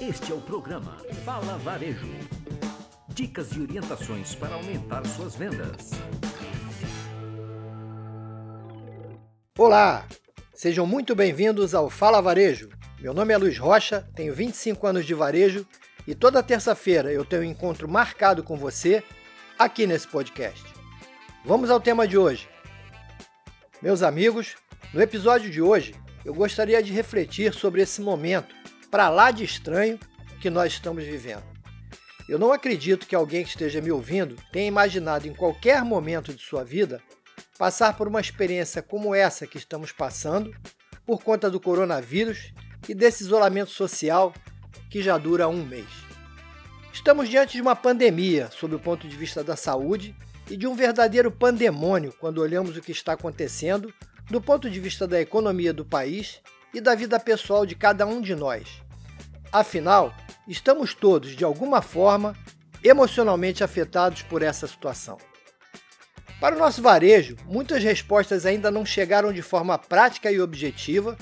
Este é o programa Fala Varejo. Dicas e orientações para aumentar suas vendas. Olá, sejam muito bem-vindos ao Fala Varejo. Meu nome é Luiz Rocha, tenho 25 anos de varejo e toda terça-feira eu tenho um encontro marcado com você aqui nesse podcast. Vamos ao tema de hoje. Meus amigos, no episódio de hoje eu gostaria de refletir sobre esse momento para lá de estranho que nós estamos vivendo. Eu não acredito que alguém que esteja me ouvindo tenha imaginado em qualquer momento de sua vida passar por uma experiência como essa que estamos passando por conta do coronavírus e desse isolamento social que já dura um mês. Estamos diante de uma pandemia sob o ponto de vista da saúde e de um verdadeiro pandemônio quando olhamos o que está acontecendo do ponto de vista da economia do país e da vida pessoal de cada um de nós. Afinal, estamos todos, de alguma forma, emocionalmente afetados por essa situação. Para o nosso varejo, muitas respostas ainda não chegaram de forma prática e objetiva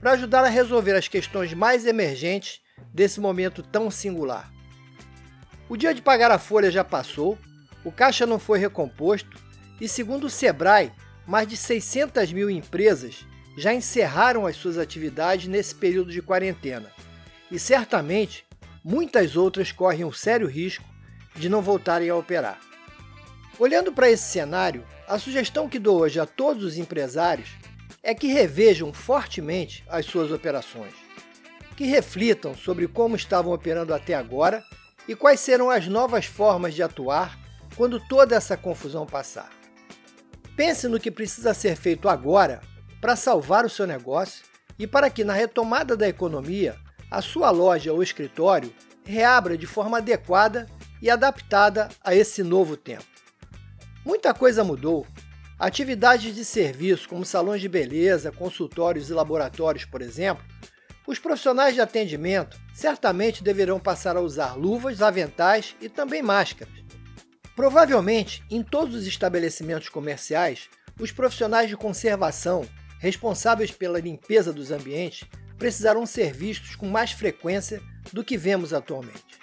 para ajudar a resolver as questões mais emergentes desse momento tão singular. O dia de pagar a folha já passou, o caixa não foi recomposto e, segundo o Sebrae, mais de 600 mil empresas já encerraram as suas atividades nesse período de quarentena. E certamente muitas outras correm um sério risco de não voltarem a operar. Olhando para esse cenário, a sugestão que dou hoje a todos os empresários é que revejam fortemente as suas operações, que reflitam sobre como estavam operando até agora e quais serão as novas formas de atuar quando toda essa confusão passar. Pense no que precisa ser feito agora para salvar o seu negócio e para que, na retomada da economia, a sua loja ou escritório reabra de forma adequada e adaptada a esse novo tempo. Muita coisa mudou. Atividades de serviço, como salões de beleza, consultórios e laboratórios, por exemplo, os profissionais de atendimento certamente deverão passar a usar luvas, aventais e também máscaras Provavelmente, em todos os estabelecimentos comerciais, os profissionais de conservação responsáveis pela limpeza dos ambientes precisarão ser vistos com mais frequência do que vemos atualmente.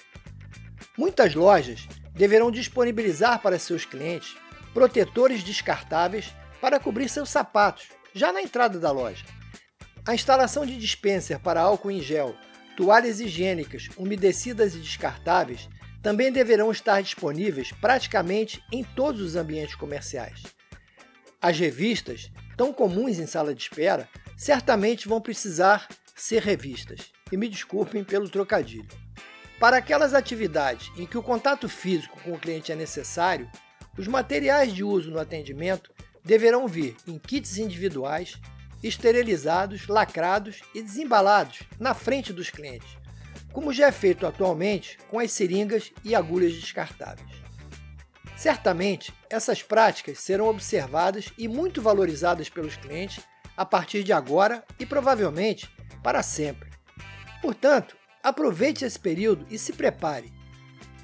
Muitas lojas deverão disponibilizar para seus clientes protetores descartáveis para cobrir seus sapatos, já na entrada da loja. A instalação de dispenser para álcool em gel, toalhas higiênicas umedecidas e descartáveis também deverão estar disponíveis praticamente em todos os ambientes comerciais. As revistas, tão comuns em sala de espera, certamente vão precisar ser revistas. E me desculpem pelo trocadilho. Para aquelas atividades em que o contato físico com o cliente é necessário, os materiais de uso no atendimento deverão vir em kits individuais, esterilizados, lacrados e desembalados na frente dos clientes, como já é feito atualmente com as seringas e agulhas descartáveis. Certamente, essas práticas serão observadas e muito valorizadas pelos clientes a partir de agora e provavelmente para sempre. Portanto, aproveite esse período e se prepare.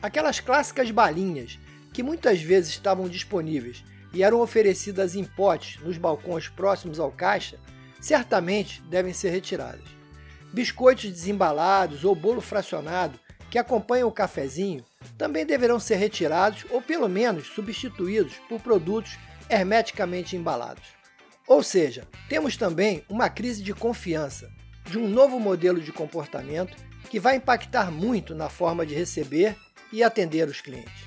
Aquelas clássicas balinhas que muitas vezes estavam disponíveis e eram oferecidas em potes nos balcões próximos ao caixa, certamente devem ser retiradas. Biscoitos desembalados ou bolo fracionado que acompanham o cafezinho também deverão ser retirados ou pelo menos substituídos por produtos hermeticamente embalados. Ou seja, temos também uma crise de confiança de um novo modelo de comportamento que vai impactar muito na forma de receber e atender os clientes.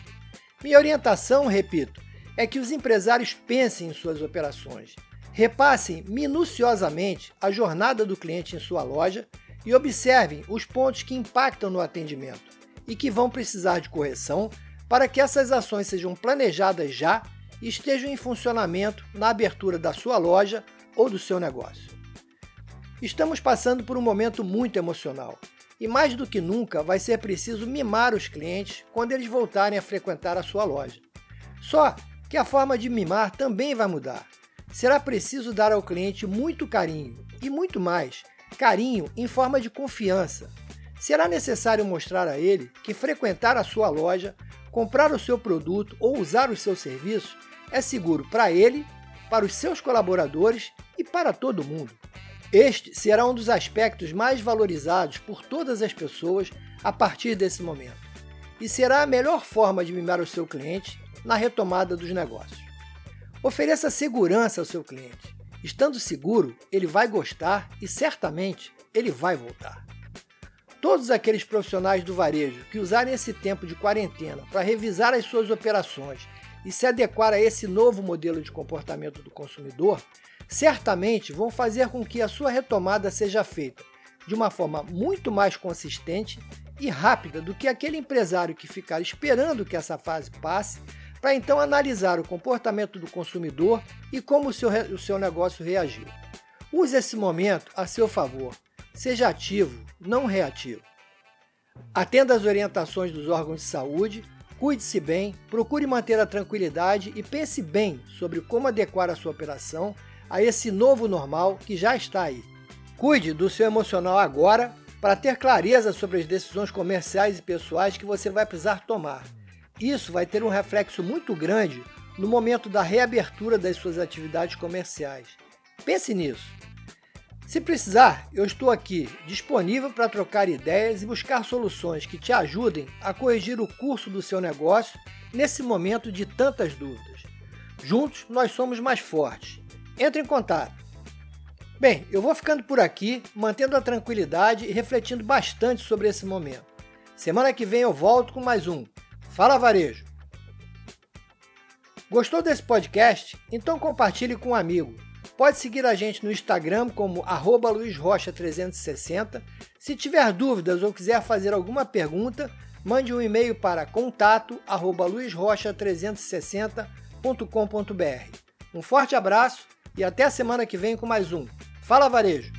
Minha orientação, repito, é que os empresários pensem em suas operações Repassem minuciosamente a jornada do cliente em sua loja e observem os pontos que impactam no atendimento e que vão precisar de correção para que essas ações sejam planejadas já e estejam em funcionamento na abertura da sua loja ou do seu negócio. Estamos passando por um momento muito emocional e mais do que nunca vai ser preciso mimar os clientes quando eles voltarem a frequentar a sua loja. Só que a forma de mimar também vai mudar será preciso dar ao cliente muito carinho e muito mais, carinho em forma de confiança. Será necessário mostrar a ele que frequentar a sua loja, comprar o seu produto ou usar os seus serviços é seguro para ele, para os seus colaboradores e para todo mundo. Este será um dos aspectos mais valorizados por todas as pessoas a partir desse momento e será a melhor forma de mimar o seu cliente na retomada dos negócios. Ofereça segurança ao seu cliente. Estando seguro, ele vai gostar e certamente ele vai voltar. Todos aqueles profissionais do varejo que usarem esse tempo de quarentena para revisar as suas operações e se adequar a esse novo modelo de comportamento do consumidor, certamente vão fazer com que a sua retomada seja feita de uma forma muito mais consistente e rápida do que aquele empresário que ficar esperando que essa fase passe para então analisar o comportamento do consumidor e como o seu, o seu negócio reagiu. Use esse momento a seu favor. Seja ativo, não reativo. Atenda às orientações dos órgãos de saúde, cuide-se bem, procure manter a tranquilidade e pense bem sobre como adequar a sua operação a esse novo normal que já está aí. Cuide do seu emocional agora para ter clareza sobre as decisões comerciais e pessoais que você vai precisar tomar. Isso vai ter um reflexo muito grande no momento da reabertura das suas atividades comerciais. Pense nisso. Se precisar, eu estou aqui disponível para trocar ideias e buscar soluções que te ajudem a corrigir o curso do seu negócio nesse momento de tantas dúvidas. Juntos nós somos mais fortes. Entre em contato. Bem, eu vou ficando por aqui, mantendo a tranquilidade e refletindo bastante sobre esse momento. Semana que vem eu volto com mais um. Fala Varejo! Gostou desse podcast? Então compartilhe com um amigo. Pode seguir a gente no Instagram como luizrocha360. Se tiver dúvidas ou quiser fazer alguma pergunta, mande um e-mail para contato luizrocha360.com.br. Um forte abraço e até a semana que vem com mais um Fala Varejo!